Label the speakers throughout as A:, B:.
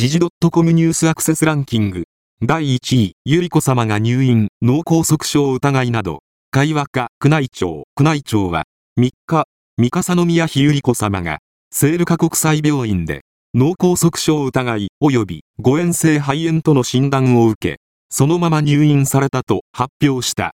A: 時事 .com ニュースアクセスランキング。第1位、ゆり子様が入院、脳梗塞症疑いなど、会話家、宮内庁、宮内庁は、3日、三笠宮妃ゆり子様が、聖ルカ国際病院で、脳梗塞症疑い及び誤嚥性肺炎との診断を受け、そのまま入院されたと発表した。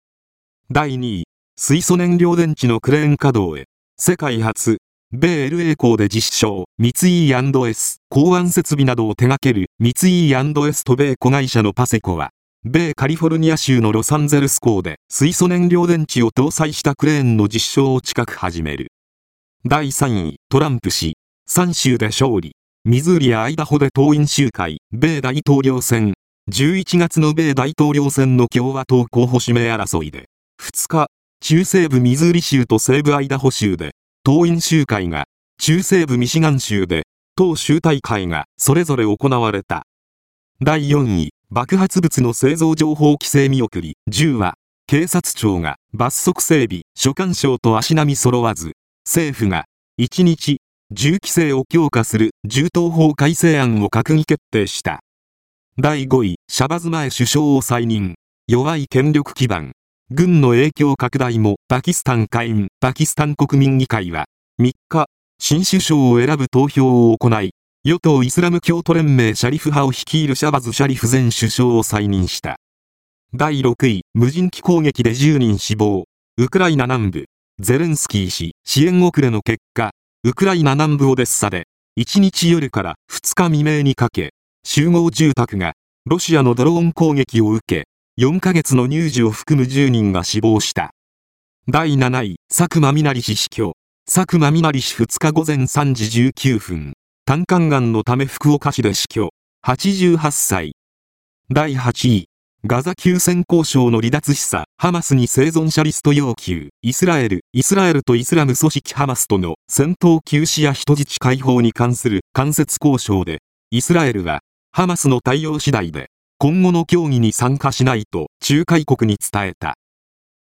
A: 第2位、水素燃料電池のクレーン稼働へ、世界初、米 LA 港で実証、三井 &S、港湾設備などを手掛ける三井 &S と米子会社のパセコは、米カリフォルニア州のロサンゼルス港で水素燃料電池を搭載したクレーンの実証を近く始める。第3位、トランプ氏、3州で勝利。ミズーリやアイダホで党員集会、米大統領選。11月の米大統領選の共和党候補指名争いで、2日、中西部ミズーリ州と西部アイダホ州で党員集会が、中西部ミシガン州で、党集大会がそれぞれ行われた。第4位、爆発物の製造情報規制見送り、10は、警察庁が罰則整備、所管省と足並み揃わず、政府が、1日、銃規制を強化する銃刀法改正案を閣議決定した。第5位、シャバズ前首相を再任。弱い権力基盤。軍の影響拡大もパキスタン下院パキスタン国民議会は3日、新首相を選ぶ投票を行い、与党イスラム教徒連盟シャリフ派を率いるシャバズ・シャリフ前首相を再任した。第6位、無人機攻撃で10人死亡。ウクライナ南部、ゼレンスキー氏、支援遅れの結果、ウクライナ南部オデッサで、1日夜から2日未明にかけ、集合住宅が、ロシアのドローン攻撃を受け、4ヶ月の乳児を含む10人が死亡した。第7位、佐久間みなり氏死去。佐久間みなり氏2日午前3時19分、胆管がんのため福岡市で死去。88歳。第8位、ガザ休戦交渉の離脱示唆、ハマスに生存者リスト要求、イスラエル、イスラエルとイスラム組織ハマスとの戦闘休止や人質解放に関する間接交渉で、イスラエルは、ハマスの対応次第で、今後の競技に参加しないと仲介国に伝えた。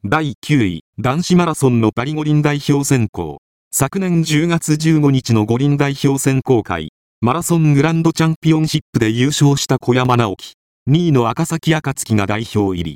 A: 第9位、男子マラソンのパリ五輪代表選考。昨年10月15日の五輪代表選考会、マラソングランドチャンピオンシップで優勝した小山直樹、2位の赤崎暁が代表入り。